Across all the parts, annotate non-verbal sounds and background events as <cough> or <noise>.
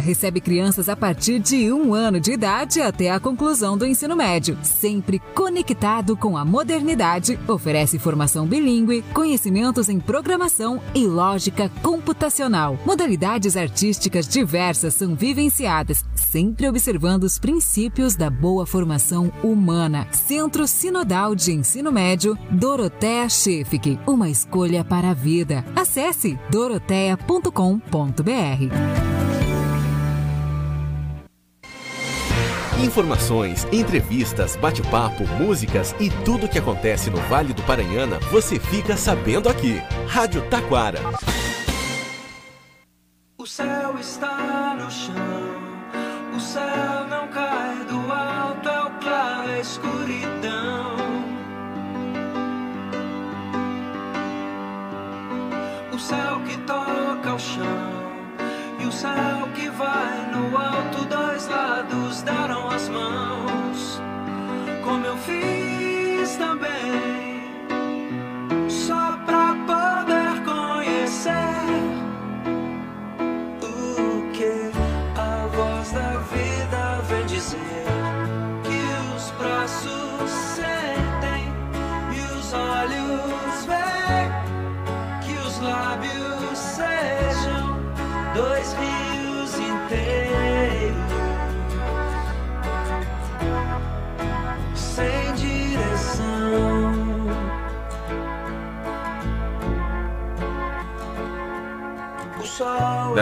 Recebe crianças a partir de um ano de idade até a conclusão do ensino médio, sempre conectado com a modernidade, oferece formação bilíngue, conhecimentos em programação e lógica computacional. Modalidades artísticas diversas são vivenciadas, sempre observando os princípios da boa formação humana. Centro Sinodal de Ensino Médio, Doroteia Chefik, uma escolha para a vida. Acesse doroteia.com.br. Informações, entrevistas, bate-papo, músicas e tudo o que acontece no Vale do Paranhana você fica sabendo aqui. Rádio Taquara. O céu está no chão, o céu não cai do alto, é o claro, é escuridão. O céu que toca o chão o céu que vai no alto, dois lados deram as mãos, como eu fiz também,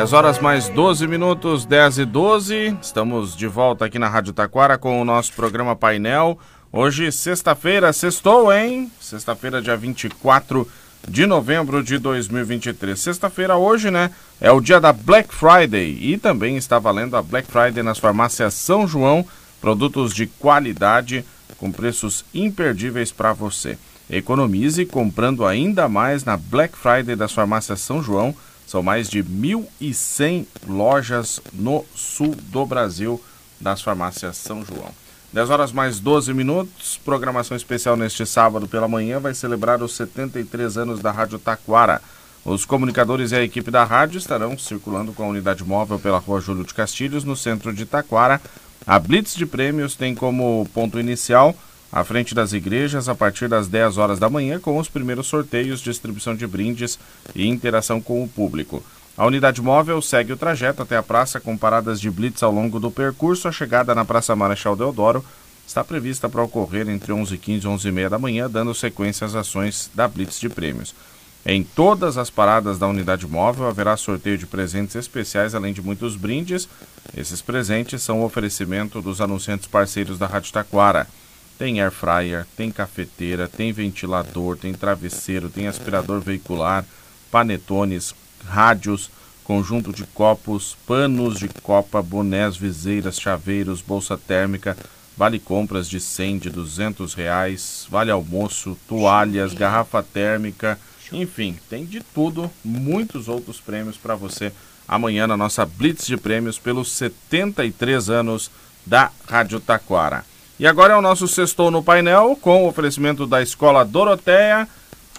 10 horas mais 12 minutos, 10 e 12. Estamos de volta aqui na Rádio Taquara com o nosso programa Painel. Hoje, sexta-feira, sextou, hein? Sexta-feira, dia 24 de novembro de 2023. Sexta-feira, hoje, né? É o dia da Black Friday e também está valendo a Black Friday nas farmácias São João. Produtos de qualidade com preços imperdíveis para você. Economize comprando ainda mais na Black Friday das farmácias São João. São mais de 1.100 lojas no sul do Brasil das farmácias São João. 10 horas mais 12 minutos. Programação especial neste sábado pela manhã vai celebrar os 73 anos da Rádio Taquara. Os comunicadores e a equipe da rádio estarão circulando com a unidade móvel pela rua Júlio de Castilhos, no centro de Taquara. A Blitz de Prêmios tem como ponto inicial à frente das igrejas a partir das 10 horas da manhã com os primeiros sorteios, distribuição de brindes e interação com o público. A unidade móvel segue o trajeto até a praça com paradas de blitz ao longo do percurso. A chegada na Praça Marechal Deodoro está prevista para ocorrer entre 11h15 e 11h30 da manhã, dando sequência às ações da blitz de prêmios. Em todas as paradas da unidade móvel haverá sorteio de presentes especiais, além de muitos brindes. Esses presentes são o oferecimento dos anunciantes parceiros da Rádio Taquara. Tem air fryer, tem cafeteira, tem ventilador, tem travesseiro, tem aspirador veicular, panetones, rádios, conjunto de copos, panos de copa, bonés, viseiras, chaveiros, bolsa térmica, vale compras de 100, de 200 reais, vale almoço, toalhas, garrafa térmica, enfim, tem de tudo, muitos outros prêmios para você. Amanhã na nossa Blitz de Prêmios pelos 73 anos da Rádio Taquara. E agora é o nosso sextou no painel com o oferecimento da Escola Doroteia.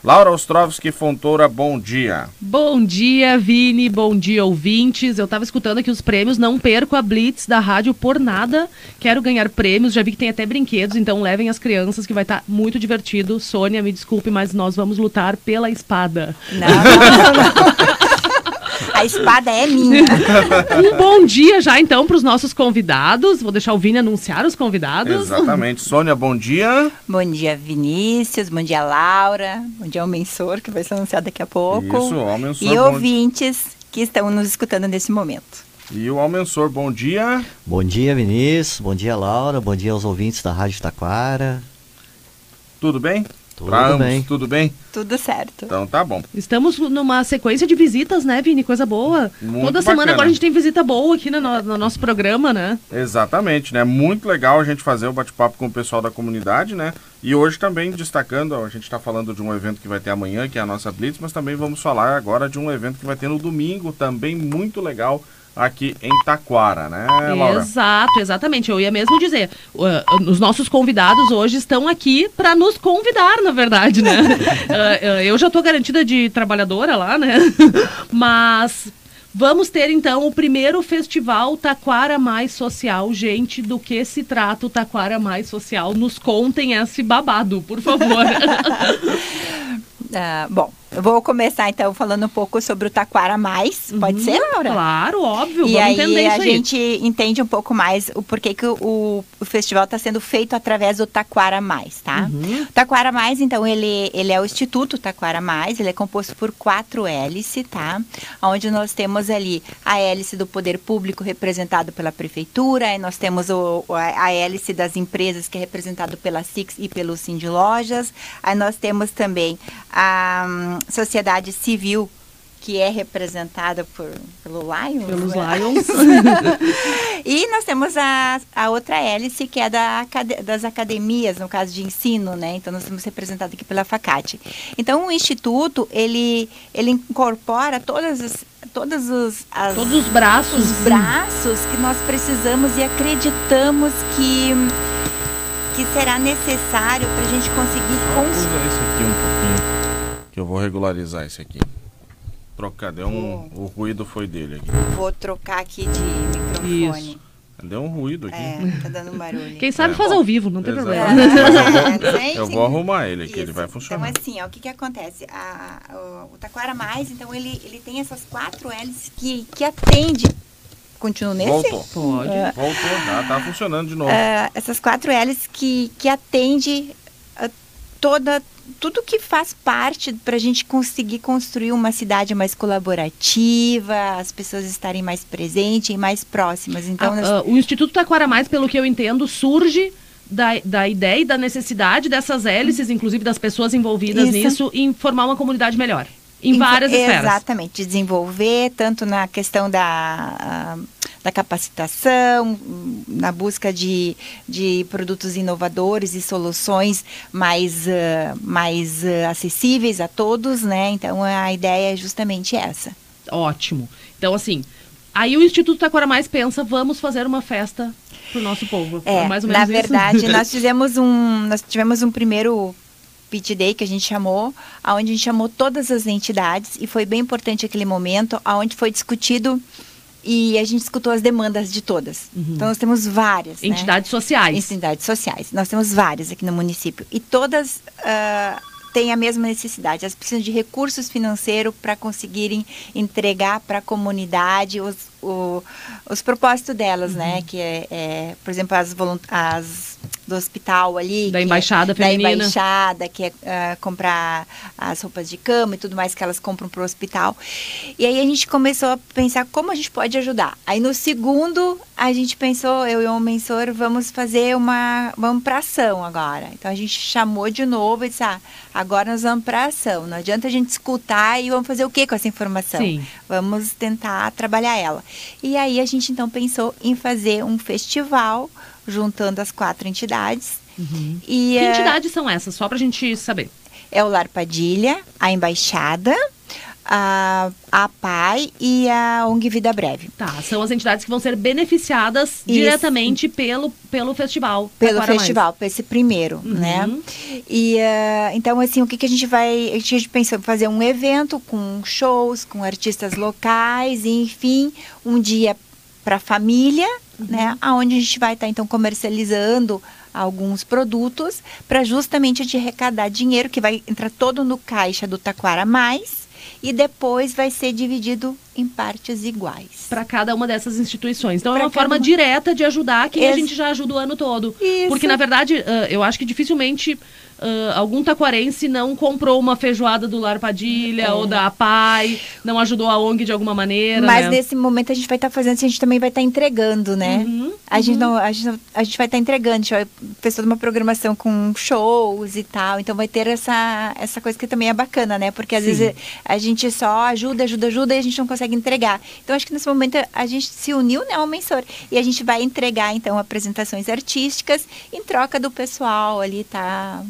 Laura Ostrovski Fontoura, bom dia. Bom dia, Vini. Bom dia, ouvintes. Eu estava escutando aqui os prêmios. Não perco a Blitz da rádio por nada. Quero ganhar prêmios. Já vi que tem até brinquedos, então levem as crianças que vai estar tá muito divertido. Sônia, me desculpe, mas nós vamos lutar pela espada. Não, não, não. <laughs> A espada é minha. <laughs> um bom dia já então para os nossos convidados. Vou deixar o Vini anunciar os convidados. Exatamente. Sônia, bom dia. Bom dia, Vinícius. Bom dia, Laura. Bom dia, Almensor, que vai ser anunciado daqui a pouco. Isso, Almensor. E ouvintes que estão nos escutando nesse momento. E o Almensor, bom dia. Bom dia, Vinícius. Bom dia, Laura. Bom dia aos ouvintes da Rádio Taquara. Tudo bem? Tudo pra bem. ambos, tudo bem? Tudo certo. Então tá bom. Estamos numa sequência de visitas, né, Vini? Coisa boa. Muito Toda semana bacana. agora a gente tem visita boa aqui no, no nosso programa, né? Exatamente, né? Muito legal a gente fazer o bate-papo com o pessoal da comunidade, né? E hoje também destacando, a gente está falando de um evento que vai ter amanhã, que é a nossa Blitz, mas também vamos falar agora de um evento que vai ter no domingo, também muito legal, aqui em Taquara, né, Laura? Exato, exatamente. Eu ia mesmo dizer, uh, os nossos convidados hoje estão aqui para nos convidar, na verdade, né? Uh, <laughs> eu já tô garantida de trabalhadora lá, né? <laughs> Mas Vamos ter então o primeiro festival Taquara Mais Social. Gente, do que se trata o Taquara Mais Social? Nos contem esse babado, por favor. <laughs> Ah, bom, vou começar então falando um pouco sobre o Taquara Mais. Pode Uhum, ser, Laura? Claro, óbvio. E aí a aí. gente entende um pouco mais o porquê que o, o festival está sendo feito através do Taquara Mais, tá? Uhum. O Taquara Mais, então, ele, ele é o Instituto Taquara Mais, ele é composto por quatro hélices, tá? Onde nós temos ali a hélice do poder público representado pela prefeitura, aí nós temos o, a hélice das empresas que é representado pela Six e pelo Cindy Lojas, aí nós temos também a hum, sociedade civil que é representada por, pelo Lions. Pelos né? Lions. <laughs> E nós temos a, a outra hélice, que é da, das academias, no caso de ensino, né? Então, nós temos representado aqui pela FACAT. Então, o Instituto, ele, ele incorpora todas as, todas os, as- Todos os braços. os braços que nós precisamos e acreditamos que, que será necessário para a gente conseguir Só cons- usa esse aqui um pouquinho. Que eu vou regularizar esse aqui. Trocar, deu um. O ruído foi dele aqui. Vou trocar aqui de microfone. Isso. Deu um ruído aqui. É, tá dando um barulho. Quem sabe É. faz ao vivo, não tem Exato. problema. Mas eu <laughs> vou- É, Eu vou arrumar ele aqui, ele Isso. vai funcionar. Então, assim, ó, o que que acontece? A- o, o Taquara Mais, então, ele, ele tem essas quatro hélices que, que atende... Continua nesse? Voltou. Pode. Voltou, tá, tá funcionando de novo. Ah, essas quatro hélices que, que atende ah, toda tudo que faz parte para a gente conseguir construir uma cidade mais colaborativa, as pessoas estarem mais presentes e mais próximas. Então, Ah, nós- ah, o Instituto Taquara Mais, pelo que eu entendo, surge da, da ideia e da necessidade dessas hélices, inclusive das pessoas envolvidas Isso. nisso, em formar uma comunidade melhor. Em Info- várias esferas. Exatamente, desenvolver tanto na questão da, da capacitação, na busca de, de produtos inovadores e soluções mais, ah, mais ah, acessíveis a todos, né? Então a ideia é justamente essa. Ótimo. Então, assim, aí o Instituto Taquara Mais pensa, vamos fazer uma festa pro nosso povo. É, mais ou na menos isso? verdade, <laughs> nós fizemos um, nós tivemos um primeiro pitch day que a gente chamou, aonde a gente chamou todas as entidades e foi bem importante aquele momento, aonde foi discutido e a gente escutou as demandas de todas. Então nós temos várias, né? Entidades sociais. entidades sociais. Nós temos várias aqui no município e todas ah, têm a mesma necessidade. Elas precisam de recursos financeiros para conseguirem entregar para a comunidade os, o- os propósitos delas, Uhum. né? Que é, é, por exemplo, as, as do hospital ali. Da é- embaixada feminina. Da embaixada, que é ah, comprar as roupas de cama e tudo mais que elas compram para o hospital. E aí a gente começou a pensar como a gente pode ajudar. Aí no segundo, a gente pensou, eu e o Mensor, vamos fazer uma. Vamos para ação agora. Então a gente chamou de novo e disse: ah, agora nós vamos para ação. Não adianta a gente escutar e vamos fazer o que com essa informação? Sim. Vamos tentar trabalhar ela. E aí a gente então pensou em fazer um festival juntando as quatro entidades. E, Uhum. Que eh, entidades são essas? Só pra gente saber. é o Lar Padilha, a Embaixada, a, a PAI e a ONG Vida Breve. Tá, são as entidades que vão ser beneficiadas diretamente pelo, pelo festival. Pelo festival, para esse primeiro, né? E eh, então, assim, o que, que a gente vai. A gente pensou em fazer um evento com shows, com artistas locais, e, enfim, um dia para a família, né? Aonde a gente vai estar, então, comercializando alguns produtos para justamente de arrecadar dinheiro que vai entrar todo no caixa do Taquara Mais e depois vai ser dividido em partes iguais. Para cada uma dessas instituições. Então é Pra uma cada forma uma. direta de ajudar quem a Ex- gente já ajuda o ano todo. Isso. Porque, na verdade, eu acho que dificilmente ah, algum taquarense não comprou uma feijoada do Lar Padilha ou da APAI, não ajudou a ONG de alguma maneira. É. Mas né? nesse momento a gente vai estar fazendo, a gente também vai estar entregando, né? Uhum, a, gente não, a, gente, não- a gente vai estar entregando, a gente vai fez toda uma programação com shows e tal, então vai ter essa, essa coisa que também é bacana, né? Porque às Sim. vezes a gente só ajuda, ajuda, ajuda e a gente não consegue entregar. Então acho que nesse momento a gente se uniu, né, ao Mensor, e a gente vai entregar então apresentações artísticas em troca do pessoal ali tá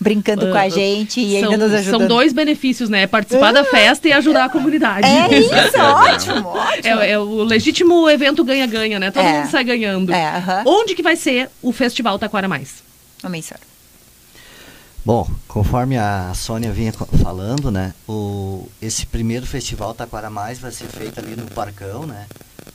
brincando com Ah, a gente e são, ainda nos ajudando. são dois benefícios, né? Participar da festa e ajudar a comunidade. É isso, <laughs> ótimo, ótimo. É, é o legítimo evento ganha-ganha, né? Todo É. mundo sai ganhando. É. Onde que vai ser o Festival Taquara Mais? Ô, Mensor. Bom, conforme a Sônia vinha falando, né, o, esse primeiro festival Taquara Mais vai ser feito ali no Parcão, né,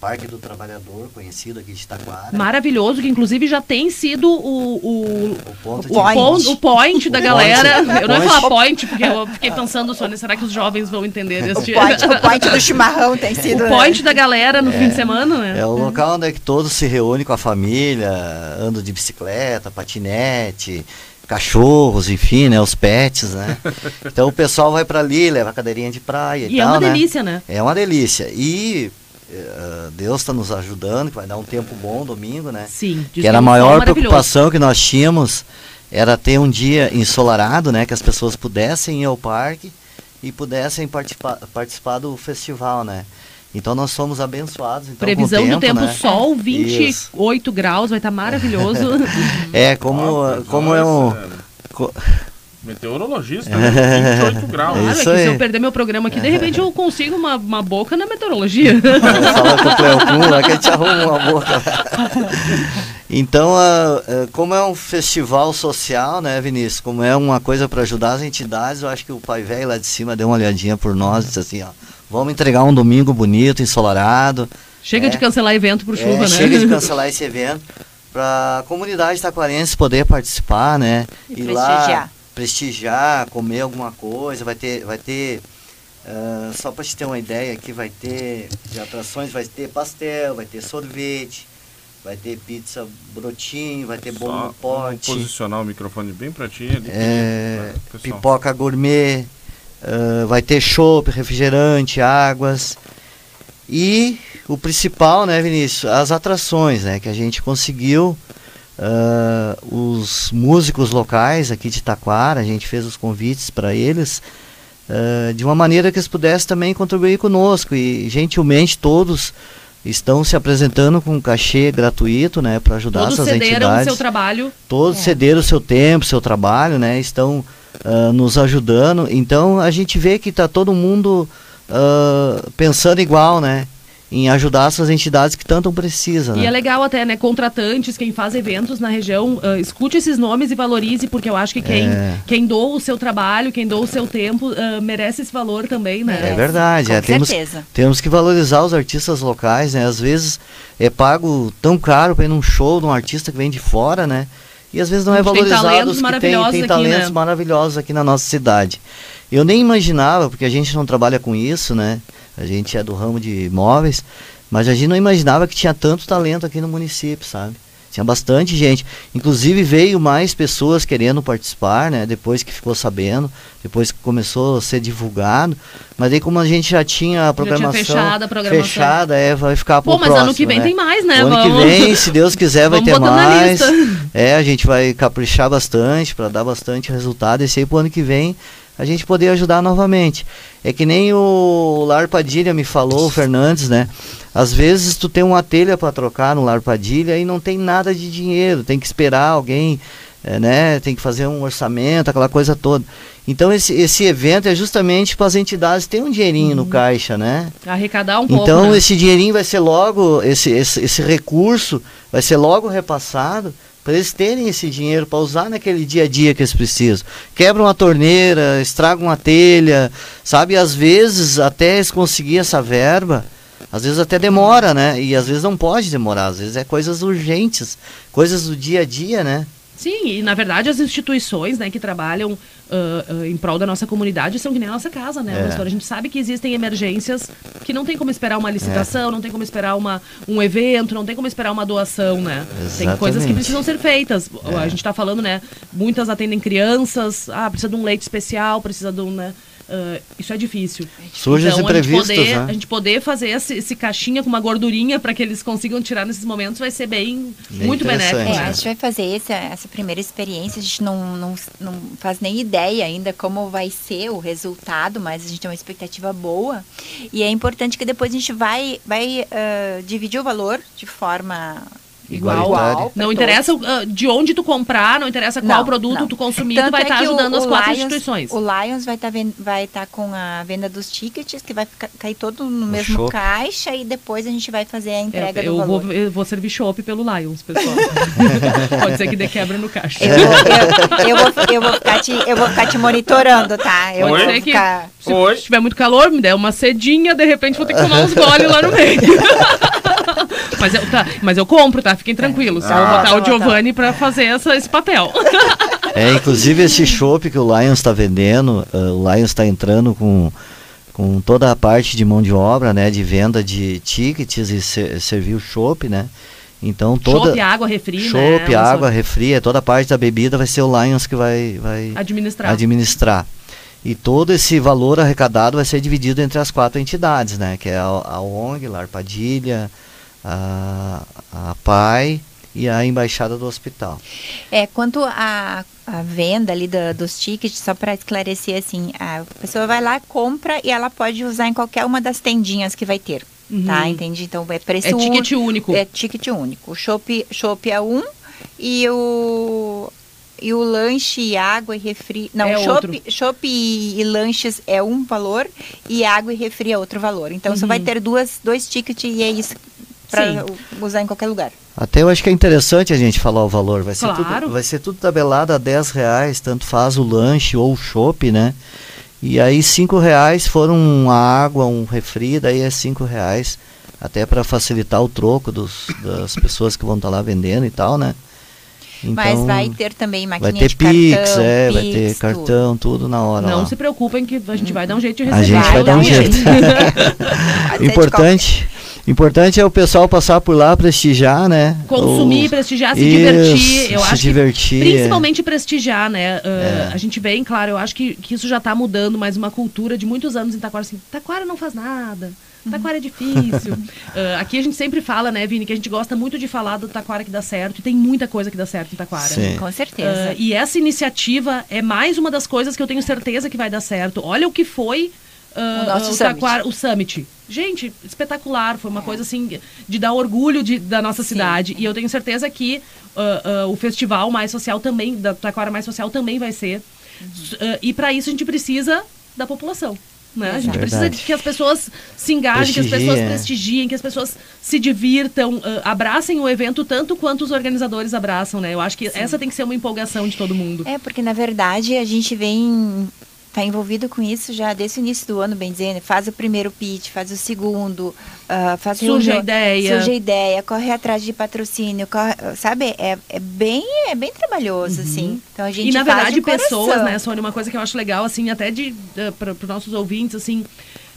Parque do Trabalhador, conhecido aqui de Taquara. Maravilhoso, que inclusive já tem sido o, o, o ponto o de o pon- o point da O galera. point. Eu não ia Point. falar point, porque eu fiquei pensando, Sônia, será que os jovens vão entender O este... point, o point do chimarrão tem sido. O point da galera no fim de semana, né? É o local onde é que todos se reúnem com a família, andam de bicicleta, patinete, cachorros, enfim, né, os pets, né. <laughs> Então o pessoal vai para ali, leva a cadeirinha de praia e, E é tal, uma né. delícia, né? É uma delícia. E eh, Deus está nos ajudando, que vai dar um tempo bom domingo, né. Sim. que era é a sol maior preocupação que nós tínhamos era ter um dia ensolarado, né, que as pessoas pudessem ir ao parque e pudessem participar, participar do festival, né. Então nós somos abençoados. Então, com o Previsão do tempo né? sol, Isso. 28 graus, vai estar maravilhoso. <laughs> É, como, Ó, como é um... co- Meteorologista, <laughs> né? 28 graus. Claro, é isso que se aí. eu perder meu programa aqui, de repente eu consigo uma, uma boca na meteorologia. <laughs> Fala com o Cleocum lá que a gente arruma uma boca. Então, ah, ah, como é um festival social, né, Vinícius? Como é uma coisa para ajudar as entidades, eu acho que o pai velho lá de cima deu uma olhadinha por nós e disse assim, ó, vamos entregar um domingo bonito, ensolarado. Chega É. de cancelar evento por É, chuva, né? Chega de <laughs> cancelar esse evento para a comunidade taquarense poder participar, né? E Ir lá prestigiar. prestigiar, comer alguma coisa, vai ter, vai ter ah, só para te ter uma ideia aqui, vai ter de atrações, vai ter pastel, vai ter sorvete, vai ter pizza brotinho, vai ter bolo no pote, posicionar o microfone bem pra ti ali. é, pipoca gourmet, ah, vai ter chopp, refrigerante, águas. E o principal, né, Vinícius, as atrações, né, que a gente conseguiu. ah, os músicos locais aqui de Taquara, a gente fez os convites para eles, ah, de uma maneira que eles pudessem também contribuir conosco. E gentilmente todos estão se apresentando com um cachê gratuito, né, para ajudar Todos essas cederam o entidades seu trabalho. todos cederam o seu tempo, seu trabalho, né? Estão ah, nos ajudando. Então a gente vê que está todo mundo ah, pensando igual, né? Em ajudar essas entidades que tanto precisam. E Né? é legal até, né? Contratantes, quem faz eventos na região, ah, escute esses nomes e valorize, porque eu acho que quem, É. quem doa o seu trabalho, quem doa o seu tempo, ah, merece esse valor também, né? É verdade, Com é, temos, certeza. temos que valorizar os artistas locais, né? Às vezes é pago tão caro para ir num show de um artista que vem de fora, né? E às vezes não é gente tem valorizado talentos tem, maravilhosos tem aqui, talentos né? maravilhosos aqui na nossa cidade. Eu nem imaginava, porque a gente não trabalha com isso, né? A gente é do ramo de imóveis, mas a gente não imaginava que tinha tanto talento aqui no município, sabe? Tinha bastante gente. Inclusive veio mais pessoas querendo participar, né? Depois que ficou sabendo, depois que começou a ser divulgado. Mas aí como a gente já tinha a programação fechado a programação. fechada, é, vai ficar pro Pô, mas próximo, ano que vem né? tem mais, né? O ano Vamos- que vem, se Deus quiser, vai ter mais. É, a gente vai caprichar bastante para dar bastante resultado. Esse aí pro ano que vem a gente poder ajudar novamente. É que nem o Lar Padilha me falou, o Fernandes, né? Às vezes tu tem uma telha para trocar no Lar Padilha e não tem nada de dinheiro, tem que esperar alguém, eh, né? Tem que fazer um orçamento, aquela coisa toda. Então esse, esse evento é justamente para as entidades terem um dinheirinho no caixa, né? Arrecadar um pouco. Então né? esse dinheirinho vai ser logo, esse, esse, esse recurso vai ser logo repassado para eles terem esse dinheiro para usar naquele dia a dia que eles precisam. Quebra uma torneira, estraga uma telha, sabe? Às vezes até eles conseguir essa verba, às vezes até demora, né? E às vezes não pode demorar, às vezes é coisas urgentes, coisas do dia a dia, né? Sim, e na verdade as instituições né, que trabalham ah, em prol da nossa comunidade são que nem a nossa casa, né, É. A gente sabe que existem emergências que não tem como esperar uma É. licitação, não tem como esperar uma, um evento, não tem como esperar uma doação, né? Tem coisas que Exatamente. precisam ser feitas. É. A gente está falando, né? Muitas atendem crianças, ah, precisa de um leite especial, precisa de um, né? Ah, isso é difícil. Surgem os então, a gente poder, né? a gente poder fazer esse, esse caixinha com uma gordurinha para que eles consigam tirar nesses momentos vai ser bem, Bem muito benéfico. interessante. É, né? a gente vai fazer esse, essa primeira experiência, a gente não, não, não faz nem ideia ainda como vai ser o resultado, mas a gente tem uma expectativa boa. E é importante que depois a gente vai, vai ah, dividir o valor de forma Igual. Não interessa uh, de onde tu comprar, não interessa qual Não, produto não. tu consumir, Tanto tu vai é estar que o- ajudando as o quatro Lions- instituições. O Lions vai estar vai tá com a venda dos tickets, que vai ficar, cair todo no, mesmo chopp. caixa e depois a gente vai fazer a É, entrega eu, do valor. vou, eu vou servir chopp pelo Lions, pessoal. <laughs> Pode ser que dê quebra no caixa. Eu, vou- eu, eu vou, eu, vou ficar te, eu vou ficar te monitorando, tá? Eu Pode vou ser que- ficar... Se Oi. tiver muito calor, me der uma cedinha, de repente vou ter que tomar uns goles lá no meio. <laughs> mas, eu, tá, mas eu compro, tá? Fiquem tranquilos. Tá eu vou botar tá o bom, Giovanni pra fazer essa, esse papel. É, inclusive esse chopp que o Lions está vendendo, ah, o Lions está entrando com, com toda a parte de mão de obra, né, de venda de tickets e ser, servir o chopp, né? Então toda Chopp, água, refri, né? chopp, Uma água, refri, toda a parte da bebida vai ser o Lions que vai, vai Administrar. administrar. E todo esse valor arrecadado vai ser dividido entre as quatro entidades, né? Que é a, a ONG, Lar Padilha, a, a PAI e a Embaixada do Hospital. É, quanto à venda ali da- dos tickets, só para esclarecer assim, a pessoa vai lá, compra e ela pode usar em qualquer uma das tendinhas que vai ter, tá? Uhum. Entendi? Então é preço É ticket único. único. É ticket único. O chopp, chopp é um e o e o lanche, e água e refri. Não, É chopp, chopp e, e lanches é um valor e água e refri é outro valor. Então só vai Uhum. ter duas, dois tickets e é isso para usar em qualquer lugar. Até eu acho que é interessante a gente falar o valor. Vai ser, Claro. tudo, vai ser tudo tabelado a 10 reais, tanto faz o lanche ou o chopp, né? E aí 5 reais foram uma água, um refri, daí é 5 reais. Até para facilitar o troco dos, das pessoas que vão estar lá vendendo e tal, né? Mas Então, vai ter também vai maquininha ter de Pix, cartão, é, vai Pix, ter tudo. cartão, tudo na hora. Não lá. se preocupem que a gente vai dar um jeito de A receber. gente vai dar um <laughs> Vai, jeito. Importante, importante é o pessoal passar por lá, prestigiar, né? Consumir, O- prestigiar, se Isso, divertir. Eu se acho divertir, que é. principalmente prestigiar, né? Uh, É. A gente vem, claro, eu acho que, que isso já tá mudando, mas uma cultura de muitos anos em Taquara, assim, Taquara não faz nada. Taquara é difícil. Uh, <laughs> aqui a gente sempre fala, né, Vini, que a gente gosta muito de falar do Taquara que dá certo. E tem muita coisa que dá certo em Taquara. Sim. Com certeza. Uh, e essa iniciativa é mais uma das coisas que eu tenho certeza que vai dar certo. Olha o que foi O nosso o, summit. Taquara- o Summit. Gente, espetacular. Foi uma coisa assim de dar orgulho de- da nossa Sim. cidade. E eu tenho certeza que uh, uh, o festival mais social também, da Taquara mais social também vai ser. S- uh, e para isso a gente precisa da população. Né? A gente precisa de que as pessoas se engajem, que as pessoas é. prestigiem, que as pessoas se divirtam, uh, abracem o evento tanto quanto os organizadores abraçam, né? Eu acho que essa tem que ser uma empolgação de todo mundo. É, porque na verdade a gente vem tá envolvido com isso já desde o início do ano, bem dizendo. Faz o primeiro pitch, faz o segundo, ah, faz Surge a reunião- ideia. surge a ideia, corre atrás de patrocínio, corre- sabe? É, é bem é bem trabalhoso assim. Então a gente Uhum. E na verdade, pessoas, né, Sônia, uma coisa que eu acho legal, assim, até de para os nossos ouvintes, assim,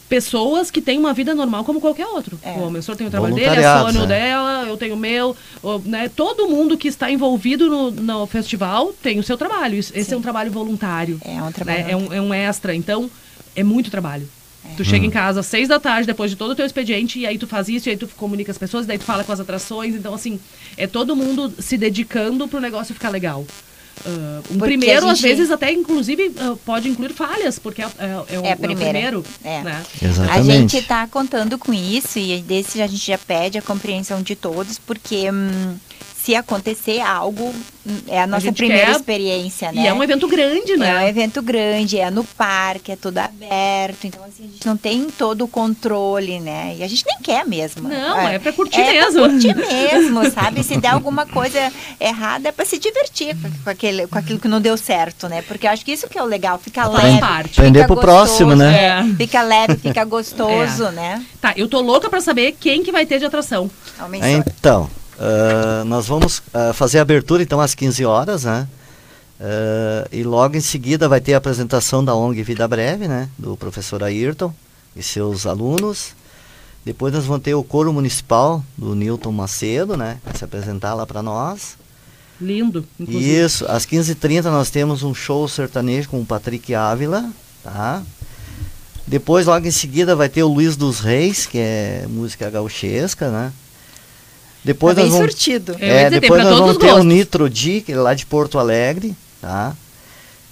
pessoas que têm uma vida normal como qualquer outro. É. O meu senhor tem o trabalho dele, a Voluntariados, Sônia o né? dela, eu tenho o meu, o- né, todo mundo que está envolvido no, no festival tem o seu trabalho. Esse Sim. é um trabalho voluntário. É um trabalho. né, É, um, é um extra. Então, é muito trabalho. Tu chega em casa às seis da tarde, depois de todo o teu expediente, e aí tu faz isso, e aí tu comunica as pessoas, daí tu fala com as atrações. Então, assim, é todo mundo se dedicando pro negócio ficar legal. Ah, um Porque primeiro, a às gente- vezes, até inclusive ah, pode incluir falhas, porque é, é, é o, É a é o primeiro. É. Né? A gente está contando com isso e desse a gente já pede a compreensão de todos, porque hum, se acontecer algo, hum, é a nossa gente primeira quer- experiência, né? E é um evento grande, É um né? evento grande, é no parque, é tudo aberto. Então, assim, a gente não tem todo o controle, né? E a gente nem quer mesmo. Não, é pra curtir é mesmo. Pra curtir mesmo, <laughs> sabe? Se der alguma coisa errada, é pra se divertir com, aquele, com aquilo que não deu certo, né? Porque eu acho que isso que é o legal, fica Faz leve. parte. fica Aprender pro gostoso, próximo, né? É. Fica leve, fica gostoso, <laughs> né? Tá, eu tô louca pra saber quem que vai ter de atração. Então, ah, nós vamos ah, fazer a abertura então às 15 horas, né? Ah, e logo em seguida vai ter a apresentação da ONG Vida Breve, né? Do professor Ayrton e seus alunos. Depois nós vamos ter o coro municipal do Newton Macedo, né? Vai se apresentar lá para nós. Lindo, inclusive. Isso, às 15h30 nós temos um show sertanejo com o Patrick Ávila, tá? Depois, logo em seguida, vai ter o Luiz dos Reis, que é música gauchesca, né? Depois Tá bem nós vamos, surtido. É, tem depois nós vamos os ter o. Nitro Di, que é lá de Porto Alegre, tá?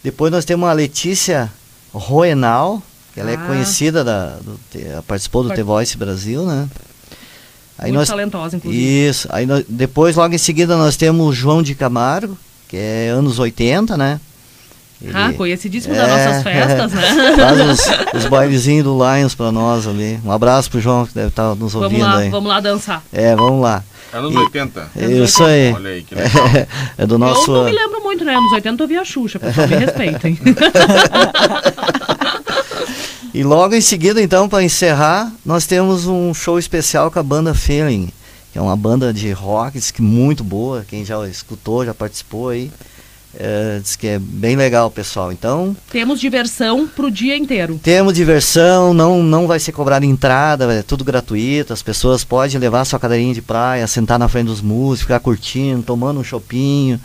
Depois nós temos a Letícia Roenal, que ela é Ah. conhecida, da, do, participou do Part- The Voice Brasil, né? Aí Muito nós, talentosa, inclusive. Isso. Aí nós- depois, logo em seguida, nós temos o João de Camargo, que é anos 80, né? Ele Ah, conhecidíssimo É, das nossas festas, né? <laughs> faz os, os bailezinhos do Lions pra nós ali. Um abraço pro João, que deve estar nos Vamos ouvindo lá, aí. vamos lá dançar. É, vamos lá. Anos E- 80. Isso aí. Olha aí, que legal. <laughs> É do nosso. Eu não me lembro muito, né? Anos 80 eu vi a Xuxa, pessoal, me respeitem. <laughs> E logo em seguida, então, para encerrar, nós temos um show especial com a banda Feeling, que é uma banda de rock, que muito boa, quem já escutou, já participou aí, é, diz que é bem legal, pessoal. Então, Temos diversão pro dia inteiro. temos diversão, não, não vai ser cobrada entrada, é tudo gratuito, as pessoas podem levar sua cadeirinha de praia, sentar na frente dos músicos, ficar curtindo, tomando um chopinho.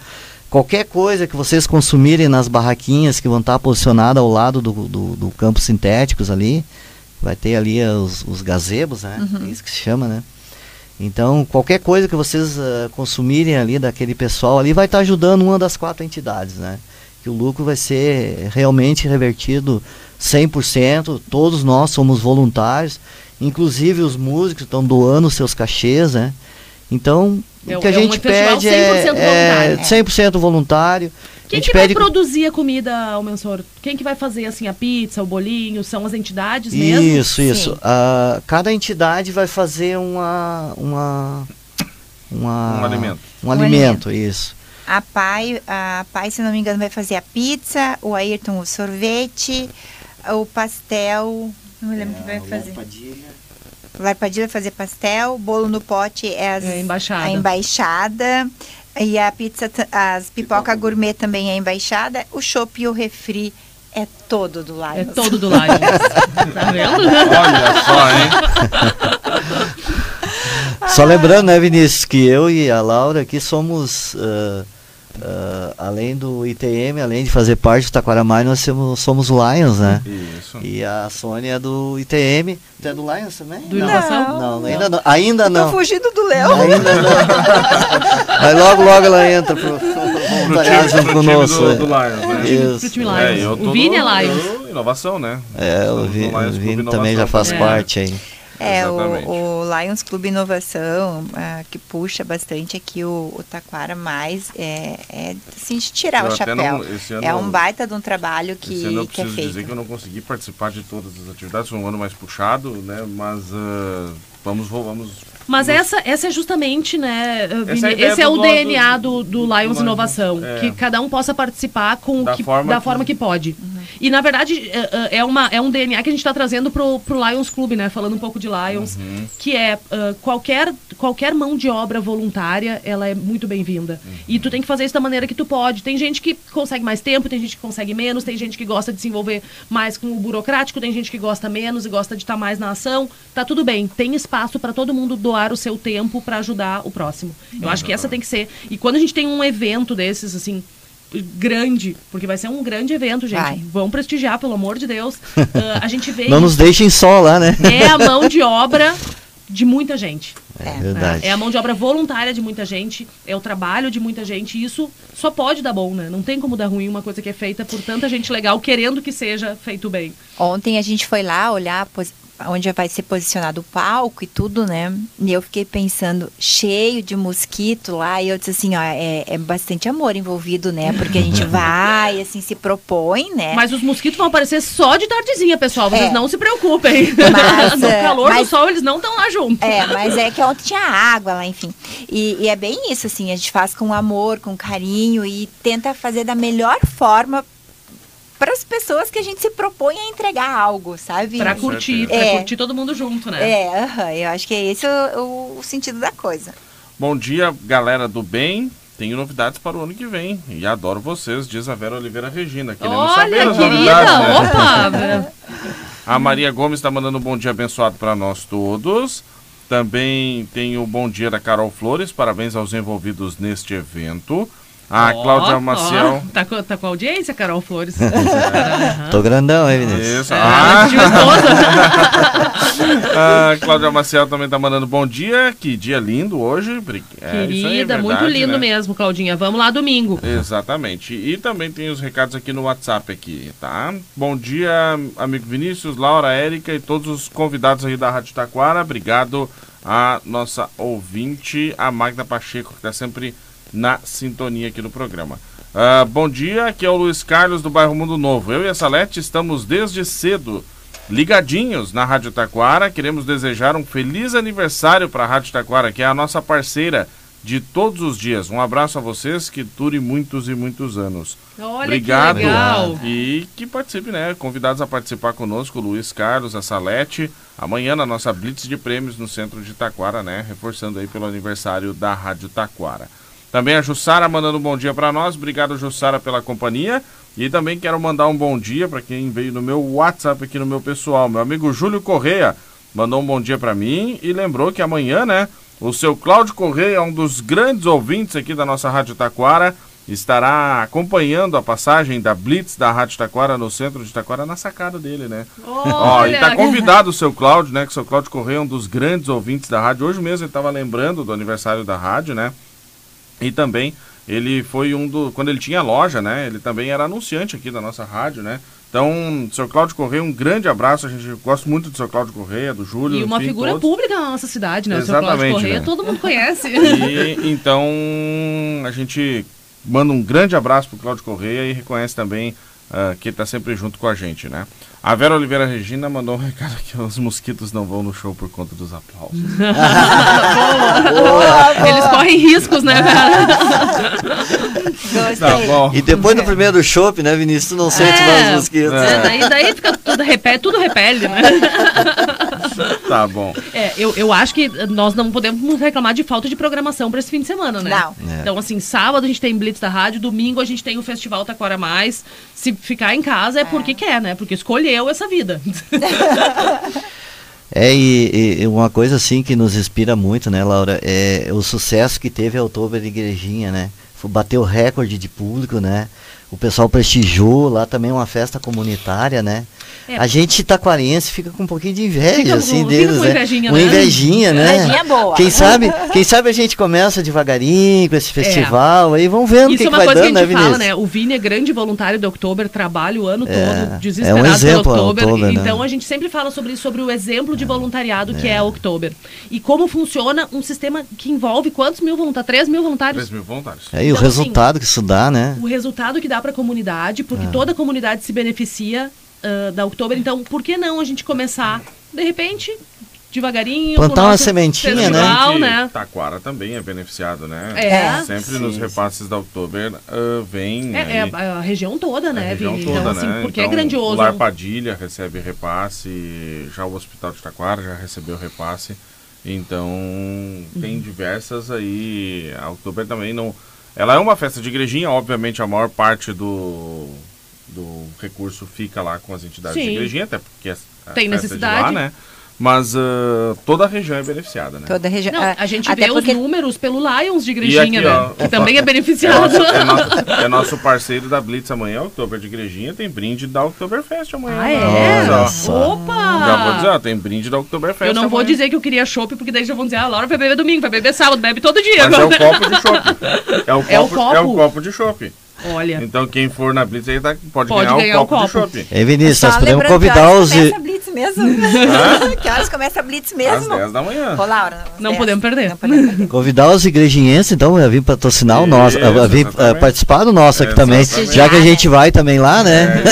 Qualquer coisa que vocês consumirem nas barraquinhas que vão estar posicionadas ao lado do, do, do campo sintéticos ali, vai ter ali os, os gazebos, né? É isso que se chama, né? Então, qualquer coisa que vocês eh, consumirem ali daquele pessoal ali vai estar ajudando uma das quatro entidades, né? Que o lucro vai ser realmente revertido 100%, todos nós somos voluntários, inclusive os músicos estão doando seus cachês, né? Então, É o que a é gente pede 100% é, é voluntário. 100% voluntário. A Quem gente que vai pede produzir a comida, Almensor? Quem que vai fazer assim a pizza, o bolinho? São as entidades mesmo? Isso, isso. Ah, cada entidade vai fazer uma, uma, uma Um alimento. Um, Um alimento, isso. A pai, a pai, se não me engano, vai fazer a pizza, o Ayrton o sorvete, o pastel. Não me lembro o que vai fazer. O Larpadilha vai fazer pastel, bolo no pote é, as- É a embaixada. a embaixada. E a pizza, as pipoca gourmet também é embaixada. O chopp e o refri é todo do lado. É todo do Lions. <laughs> tá vendo? Olha só, hein? <laughs> Só lembrando, né, Vinícius, que eu e a Laura aqui somos, ah, ah, além do ITM, além de fazer parte do Taquaramai, nós somos, somos Lions, né? Isso. E a Sônia é do ITM. Tu é do Lions também? Do não. Inovação? Não, ainda não. Ainda Tô não. fugindo do Léo. Ainda não. <laughs> Mas logo, logo ela entra pro, pro Pro voluntariado junto conosco. do, né? do Lions, né? Isso. Pro time É, Lions. tô o Vini no- é Lions. Inovação, né? É, o, Vi, o Vini também já faz também. parte aí. É, Exatamente. o, o Lions Clube Inovação, ah, que puxa bastante aqui o, o Taquara mais, é, é assim, de tirar Eu o chapéu. não- ano- é um baita de um trabalho Esse ano eu que, que é feito. dizer que eu não consegui participar de todas as atividades, foi um ano mais puxado, né? Mas ah, vamos, vamos. Mas nos- essa, essa é justamente, né, Vini, Essa é a ideia esse é do- o do- DNA do- do, do, do- do Lions Lions, Inovação, é. que cada um possa participar com o Da que, forma da que- forma que pode. E na verdade é, é, uma, é um DNA que a gente está trazendo pro, pro Lions Clube, né, falando um pouco de Lions, Uhum. que é ah, qualquer, qualquer mão de obra voluntária, ela é muito bem-vinda. E tu tem que fazer isso da maneira que tu pode. Tem gente que consegue mais tempo, tem gente que consegue menos, tem gente que gosta de se envolver mais com o burocrático, tem gente que gosta menos e gosta de estar mais na ação. Tá tudo bem, tem espaço para todo mundo doar o seu tempo para ajudar o próximo. Eu acho que essa tem que ser. E quando a gente tem um evento desses, assim, grande, porque vai ser um grande evento, gente. Vai. Vão prestigiar, pelo amor de Deus. <laughs> Ah, a gente vê Não nos deixem só lá, né? é a mão de obra de muita gente. É verdade. É a mão de obra voluntária de muita gente, é o trabalho de muita gente, e isso só pode dar bom, né? Não tem como dar ruim uma coisa que é feita por tanta gente legal, querendo que seja feito bem. Ontem a gente foi lá olhar onde vai ser posicionado o palco e tudo, né? E eu fiquei pensando, cheio de mosquito lá, e eu disse assim, ó, é, é bastante amor envolvido, né? Porque a gente <laughs> vai, assim, se propõe, né? Mas os mosquitos vão aparecer só de tardezinha, pessoal. Vocês É. não se preocupem. <laughs> Mas, no é, calor do mas- sol, eles não estão lá juntos. É, <laughs> mas é que ontem tinha água lá, enfim. E, e é bem isso, assim, a gente faz com amor, com carinho e tenta fazer da melhor forma para as pessoas que a gente se propõe a entregar algo, sabe? Pra Com curtir, pra É. curtir todo mundo junto, né? É, aham, eu acho que é esse o, o sentido da coisa. Bom dia, galera do bem. Tenho novidades para o ano que vem. E adoro vocês, diz a Vera Oliveira Regina. Queremos saber Olha, as querida, novidades, né? opa! A Maria Gomes está mandando um bom dia abençoado para nós todos. Também tem o bom dia da Carol Flores. Parabéns aos envolvidos neste evento. A Ó, Cláudia Maciel. <laughs> tá, com, tá com audiência, Carol Flores? Aham. <laughs> Tô grandão, hein, Vinícius? Isso. É, Ah, esposa. <laughs> a Cláudia Maciel também está mandando bom dia. Que dia lindo hoje. É, isso aí, Querida, muito verdade, lindo né? mesmo, Claudinha. Vamos lá domingo. Exatamente. E também tem os recados aqui no WhatsApp aqui, tá? Bom dia, amigo Vinícius, Laura, Érica e todos os convidados aí da Rádio Taquara. Obrigado a nossa ouvinte, a Magda Pacheco, que está sempre na sintonia aqui no programa. Uh, bom dia, aqui é o Luiz Carlos do bairro Mundo Novo. Eu e a Salete estamos desde cedo ligadinhos na Rádio Taquara. Queremos desejar um feliz aniversário para a Rádio Taquara, que é a nossa parceira de todos os dias. Um abraço a vocês, que dure muitos e muitos anos. Olha Obrigado. que legal. E que participe, né? Convidados a participar conosco, Luiz Carlos, a Salete. Amanhã na nossa Blitz de Prêmios no centro de Taquara, né? Reforçando aí pelo aniversário da Rádio Taquara. Também a Jussara mandando um bom dia para nós. Obrigado, Jussara, pela companhia. E também quero mandar um bom dia para quem veio no meu WhatsApp aqui no meu pessoal. Meu amigo Júlio Correia mandou um bom dia para mim e lembrou que amanhã, né? O seu Cláudio Correia, é um dos grandes ouvintes aqui da nossa Rádio Taquara, estará acompanhando a passagem da Blitz da Rádio Taquara no centro de Taquara na sacada dele, né? Ó, e tá convidado o seu Cláudio, né? Que o seu Cláudio Correia é um dos grandes ouvintes da rádio. Hoje mesmo ele estava lembrando do aniversário da rádio, né? E também ele foi um do. Quando ele tinha loja, né? Ele também era anunciante aqui da nossa rádio, né? Então, Sr. Cláudio Correia, um grande abraço. A gente gosta muito do Sr. Cláudio Correia, do Júlio. E uma enfim, figura todos. pública na nossa cidade, né? O seu Exatamente, Cláudio Correia, né? todo mundo conhece. <laughs> E então a gente manda um grande abraço pro Cláudio Correia e reconhece também ah, que está sempre junto com a gente, né? A Vera Oliveira Regina mandou um recado que os mosquitos não vão no show por conta dos aplausos. Eles correm riscos, né? Gostei. Tá bom. E depois do primeiro chopp, né, Vinícius? Tu não sente mais os mosquitos. É, daí, daí fica tudo repele, tudo repele, né? <laughs> Tá bom. <laughs> É, eu, eu acho que nós não podemos reclamar de falta de programação para esse fim de semana, né? Não. É. Então, assim, sábado a gente tem Blitz da Rádio, domingo a gente tem o Festival Taquara Mais. Se ficar em casa é porque quer, né? Porque escolheu essa vida. <laughs> É, e, e uma coisa assim que nos inspira muito, né, Laura, é o sucesso que teve a Outubro Igrejinha, né? Bateu recorde de público, né? O pessoal prestigiou, lá também é uma festa comunitária, né? É. A gente taquarense fica com um pouquinho de inveja, Fica assim, fica deles, com né? invejinha, Uma né? invejinha, né? Invejinha boa. Quem sabe, quem sabe a gente começa devagarinho com esse festival, aí vamos vendo o É. Isso que, é que uma vai coisa dando, que a né, gente fala, Vinícius? né? O Vini é grande voluntário do Oktober, trabalha o ano É, todo, é um desesperado exemplo Oktober. Né? Então a gente sempre fala sobre isso, sobre o exemplo de voluntariado que é a Oktober. E como funciona um sistema que envolve quantos mil voluntários? 3 mil voluntários? 3 mil voluntários. É, e o Então, assim, resultado que isso dá, né? o resultado que dá para a comunidade, porque É. toda a comunidade se beneficia ah, da Oktober. Então, por que não a gente começar, de repente, devagarinho, Plantar uma sementinha, né? festival, Que né? Taquara também é beneficiado, né? É. Sempre Sim, nos sim. repasses da Oktober ah, vem. É, é aí- a, a região toda, né, a região Vini? toda, então, assim, né? porque Então, é grandioso. O Lar Padilha recebe repasse, já o Hospital de Taquara já recebeu repasse. Então, tem Uhum. diversas aí. A Oktober também não. Ela é uma festa de igrejinha, obviamente a maior parte do, do recurso fica lá com as entidades Sim. de igrejinha, até porque é a Tem festa de lá, necessidade. né? Mas ah, toda a região é beneficiada, né? Toda a região. Não, ah, a gente até vê porque os números pelo Lions de Igrejinha, aqui, né? ó, que o também é fa- É beneficiado. nosso, é nosso- é nosso parceiro da Blitz amanhã, Oktober de Igrejinha, tem brinde da Oktoberfest amanhã. Ah, né? é? Só. Opa! Já vou dizer, ó, tem brinde da Oktoberfest Eu não vou amanhã. dizer que eu queria chopp, porque daí já vão dizer, ah, a Laura vai beber domingo, vai beber sábado, bebe todo dia. Mas é o agora. copo de chopp. <laughs> É o É o copo, é o copo. copo de chopp. Olha, Então quem for na Blitz aí tá- pode, Pode ganhar, ganhar o copo, de copo. chopp. Ei, Vinícius, Só nós podemos convidar horas os. começa a Blitz mesmo. <laughs> que horas começa a Blitz Às mesmo? 10 da manhã. Ô, Laura. às Não 10. podemos perder. Não podemos perder. Convidar os igrejinhenses, então, a vir patrocinar o nosso, a, a vir eh, participar do nosso aqui também, já que a gente vai também lá, né?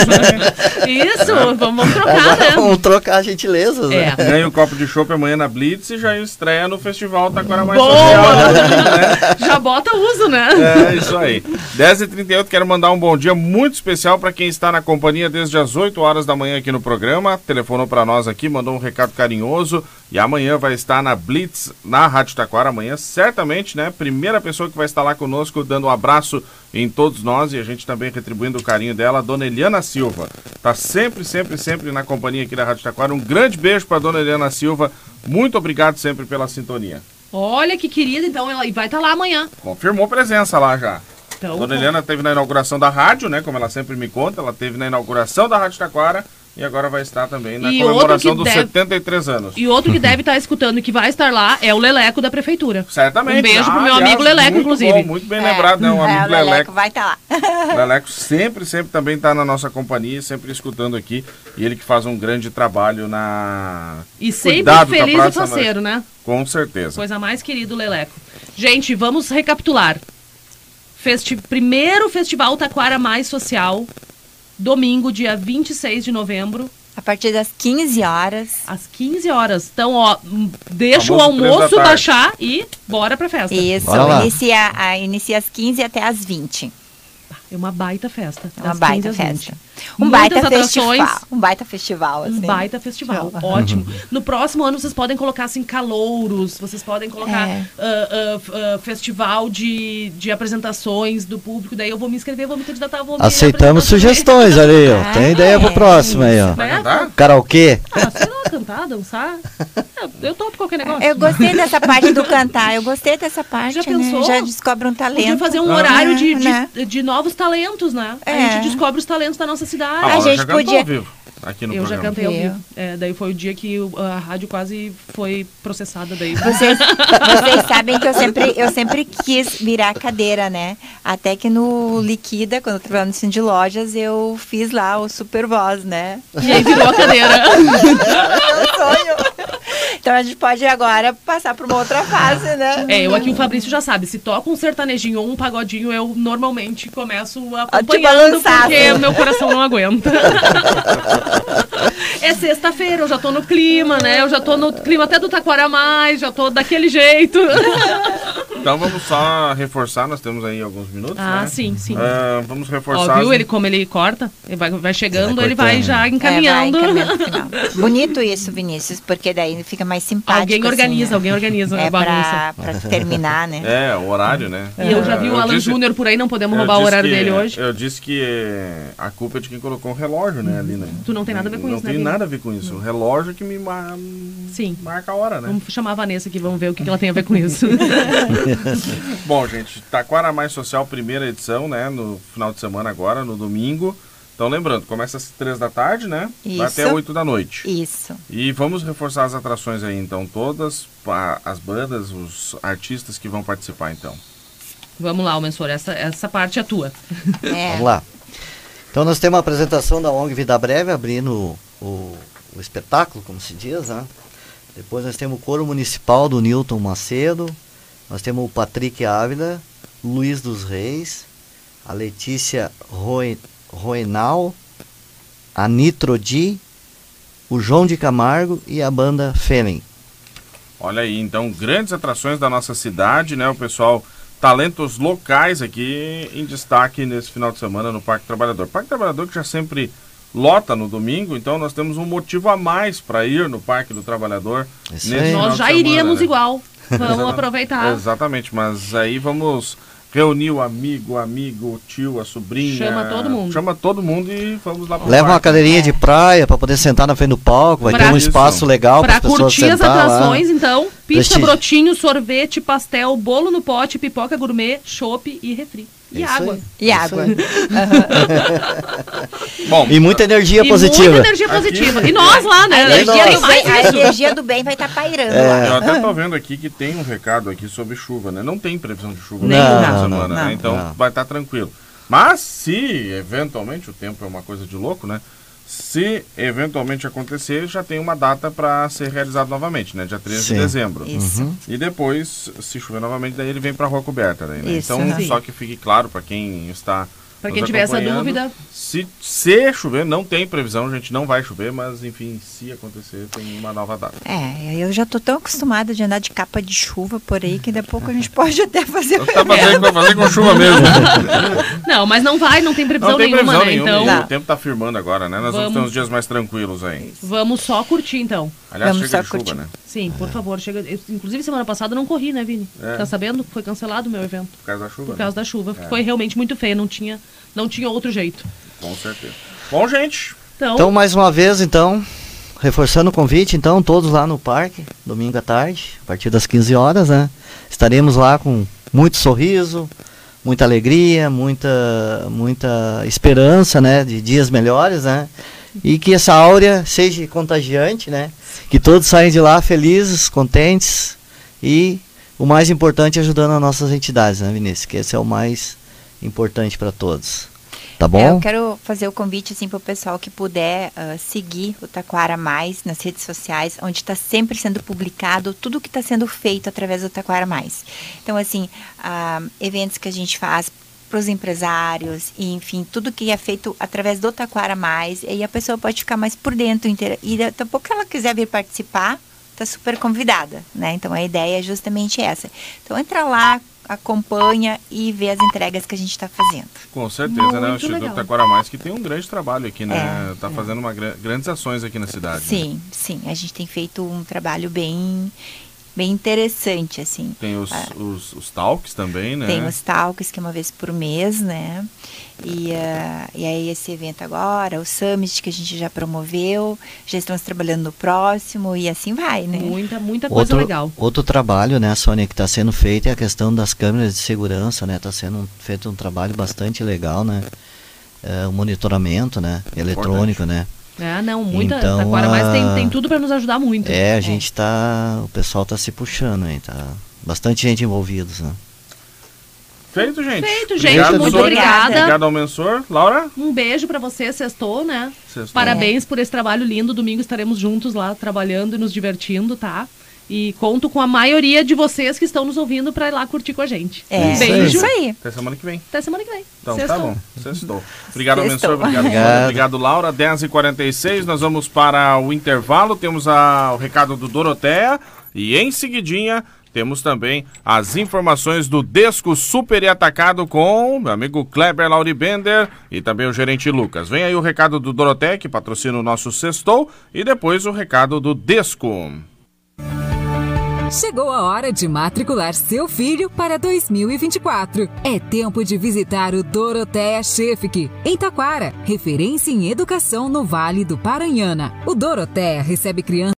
É isso vamos, <laughs> trocar, né? vamos trocar gentilezas, né? É. Ganha o copo de chopp amanhã na Blitz e já estreia no Festival Taquara Mais Boa! Social. né? <laughs> Já bota uso, né? É, isso aí. 10h38, quero mandar um bom dia muito especial para quem está na companhia desde as 8 horas da manhã aqui no programa. Telefonou para nós aqui, mandou um recado carinhoso. E amanhã vai estar na Blitz, na Rádio Taquara. Amanhã, certamente, né? Primeira pessoa que vai estar lá conosco, dando um abraço em todos nós. E a gente também retribuindo o carinho dela, a dona Eliana Silva. Tá sempre, sempre, sempre na companhia aqui da Rádio Taquara. Um grande beijo para dona Eliana Silva. Muito obrigado sempre pela sintonia. Olha que querida, então ela vai estar lá amanhã. Confirmou presença lá já. Então, Dona Eliana teve na inauguração da rádio, né? Como ela sempre me conta, ela teve na inauguração da Rádio Taquara E agora vai estar também na E comemoração dos deve- 73 anos. E outro que deve estar <laughs> escutando e que vai estar lá é o Leleco da Prefeitura. Certamente. Um beijo pro Ah, meu aliás, amigo Leleco, muito inclusive. bom, muito bem lembrado, né? O é, amigo o Leleco Leleco. vai estar lá. O <laughs> Leleco sempre, sempre também está na nossa companhia, sempre escutando aqui. E ele que faz um grande trabalho na. E sempre Cuidado a feliz e faceiro, né? Com certeza. Coisa mais querida, o Leleco. Gente, vamos recapitular. Festi primeiro Festival Taquara Mais Social, domingo, dia 26 de novembro, A partir das 15 horas. às 15 horas. Então, ó, deixa o três da almoço baixar e bora pra festa. Isso, inicia, a, inicia às 15 até às 20. É uma baita festa. É uma das 15 baita às 20. Um Muitas baita atrações. festival. Um baita festival, Um assim. baita festival, ótimo. No próximo ano vocês podem colocar assim calouros, vocês podem colocar É. ah, f- ah, festival de, de apresentações do público. Daí eu vou me inscrever, vou me candidatar, vou me Aceitamos apresentar sugestões ali, ó. Ah, Tem ideia pro é. próximo aí, ó. Vai cantar? Né? Karaokê? Ah, sei lá, cantar, dançar. Eu, eu topo qualquer negócio. Eu gostei dessa parte do cantar. Eu gostei dessa parte. Já né? pensou? Já descobre um talento. Podia fazer um Ah. horário de, É, de, né? de novos talentos, né? A É. gente descobre os talentos da nossa cidade. A A gente já podia- ao vivo aqui no eu já programa. cantei ao vivo. É, daí foi o dia que a rádio quase foi processada daí. Vocês, <laughs> vocês sabem que eu sempre, eu sempre quis virar cadeira, né? Até que no Liquida, quando eu trabalhava no Cindy Lojas, eu fiz lá o Super Voz, né? E aí virou a cadeira. <laughs> Meu sonho. Então a gente pode agora passar para uma outra fase, né? É, eu aqui, o Fabrício já sabe, se toca um sertanejinho ou um pagodinho, eu normalmente começo acompanhando balançar, porque o meu coração não aguenta. é sexta-feira, eu já tô no clima, né? Eu já tô no clima até do Taquara Mais, já tô daquele jeito. Então vamos só reforçar, nós temos aí alguns minutos, ah, né? sim, sim. Ah, vamos reforçar. Ó, viu as- ele como ele corta? Ele vai, vai chegando, Vai ele vai já encaminhando. É, vai encaminhando. <laughs> Bonito isso, Vinícius, porque daí fica mais simpático. Alguém assim, organiza, né? alguém organiza É a bagunça. pra, pra terminar, né? É, o horário, né? E eu já vi o Eu Alan disse- Júnior por aí, não podemos roubar o horário que- dele hoje. Eu disse que a culpa é de quem colocou o relógio, né, ali, né? Tu não tem nada a ver com não isso, né, tem Vini? nada a ver com isso. O relógio que me mar- Sim. marca a hora, né? Vamos chamar a Vanessa aqui, vamos ver o que que ela tem a ver com isso. <laughs> <laughs> Bom, gente, Taquara Mais Social, primeira edição, né? No final de semana agora, no domingo. Então, lembrando, começa às três da tarde, né? Vai Isso. até oito da noite. Isso. E vamos reforçar as atrações aí, então, todas, as bandas, os artistas que vão participar, então. Vamos lá, Almensor, essa, essa parte é tua. É. <laughs> Vamos lá. Então nós temos a apresentação da ONG Vida Breve, abrindo o, o espetáculo, como se diz, né? Depois nós temos o coro municipal do Newton Macedo, nós temos o Patrick Ávila, Luiz dos Reis, a Letícia Roenal, a Nitrodi, o João de Camargo e a banda Felen. Olha aí, então, grandes atrações da nossa cidade, né? O pessoal, talentos locais aqui em destaque nesse final de semana no Parque Trabalhador. Parque Trabalhador que já sempre lota no domingo, então nós temos um motivo a mais para ir no Parque do Trabalhador. Nós de já semana, iríamos né? igual. Vamos aproveitar. Exatamente, mas aí vamos reunir o amigo, o amigo, o tio, a sobrinha. Chama todo mundo. Chama todo mundo e vamos lá pro Leva uma parque. cadeirinha de praia para poder sentar na frente do palco, vai Pra- ter um Isso. espaço legal para pessoas curtir as sentar lá. atrações, então, pizza, Prestígio. brotinho, sorvete, pastel, bolo no pote, pipoca gourmet, chopp e refri. E Isso água. aí. E Isso água. aí. <laughs> Bom, E muita energia E positiva. muita energia positiva. E <laughs> nós lá, né? A energia, bem, a energia do bem vai estar pairando É. lá. Eu até tô vendo aqui que tem um recado aqui sobre chuva, né? Não tem previsão de chuva Não, semana, não, né? Então não. vai estar tranquilo. Mas se eventualmente, o tempo é uma coisa de louco, né? Se eventualmente acontecer, já tem uma data para ser realizado novamente, né? Dia 13 Sim. de dezembro. Isso. E depois, se chover novamente, daí ele vem para rua coberta. Daí, né? Isso, então, sim. só que fique claro para quem está. Pra nos quem tiver essa dúvida, Se, se chover, não tem previsão, gente, não vai chover, mas enfim, se acontecer, tem uma nova data. É, eu já tô tão acostumada de andar de capa de chuva por aí que daqui a pouco a gente <laughs> pode até fazer. Tá fazendo, vai fazer com chuva mesmo. <laughs> Não, mas não vai, não tem previsão Não tem nenhuma, previsão né? nenhuma. Então, o tempo tá firmando agora, né? Nós vamos, ter Vamos. uns dias mais tranquilos aí. vamos só curtir, então. Aliás, Vamos chega só de chuva, curtir. né? Sim, por favor, chega. eu, inclusive, semana passada eu não corri, né, Vini? É. Tá sabendo? Foi cancelado o meu evento. Por causa da chuva. Por né? causa da chuva. É. Foi realmente muito feio, não tinha, não tinha outro jeito. Com certeza. Bom, gente, Então, Então, mais uma vez, então, reforçando o convite, então, todos lá no parque, domingo à tarde, a partir das 15 horas, né? Estaremos lá com muito sorriso, muita alegria, muita, muita esperança, né? De dias melhores, né? E que essa áurea seja contagiante, né? Que todos saiam de lá felizes, contentes e o mais importante ajudando as nossas entidades, né, Vinícius? Que esse é o mais importante para todos. Tá bom? É, eu quero fazer o convite assim para o pessoal que puder uh, seguir o Taquara Mais nas redes sociais, onde está sempre sendo publicado tudo que está sendo feito através do Taquara Mais. Então, assim, uh, eventos que a gente faz para os empresários, e, enfim, tudo que é feito através do Taquara Mais, e aí a pessoa pode ficar mais por dentro. E daqui a pouco que ela quiser vir participar, está super convidada, né? Então a ideia é justamente essa. Então entra lá, acompanha e vê as entregas que a gente está fazendo. Com certeza, Muito né? O Instituto. Taquara Mais que tem um grande trabalho aqui, né? Está é, é. fazendo uma, grandes ações aqui na cidade. Sim, né? sim. A gente tem feito um trabalho bem bem interessante, assim. Tem os, ah, os, os, talks também, né? Tem os talks, que é uma vez por mês, né? E, uh, e aí esse evento agora, o Summit que a gente já promoveu, já estamos trabalhando no próximo e assim vai, né? Muita, muita coisa outro, legal. Outro trabalho, né, Sônia, que está sendo feito é a questão das câmeras de segurança, né? Está sendo feito um trabalho bastante legal, né? É, o monitoramento, né? Eletrônico, Importante. né? É, não, muita. Então, Taquara a... Mais tem, tem tudo para nos ajudar muito. É, a é. gente tá. O pessoal tá se puxando aí, tá. Bastante gente envolvida, né? Feito, gente. Feito, gente. Obrigado, muito obrigada. Obrigado ao Mensor. Laura? Um beijo para você, sextou, né? Sextou. Parabéns por esse trabalho lindo. Domingo estaremos juntos lá trabalhando e nos divertindo, tá? E conto com a maioria de vocês que estão nos ouvindo para ir lá curtir com a gente. É, um beijo. Isso aí. Até semana que vem. Até semana que vem. Então tá Sextou. tá bom. Sextou. Obrigado, Sextou. Obrigado, obrigado. obrigado, Laura. 10h46, nós vamos para o intervalo. Temos a, o recado do Doroteia. E em seguidinha, temos também as informações do Desco Super e Atacado com meu amigo Kleber Lauribender e também o gerente Lucas. Vem aí o recado do Doroteia, que patrocina o nosso Sextou, e depois o recado do Desco. Chegou a hora de matricular seu filho para 2024. É tempo de visitar o Doroteia Chefik, em Taquara, referência em educação no Vale do Paranhana. O Doroteia recebe crianças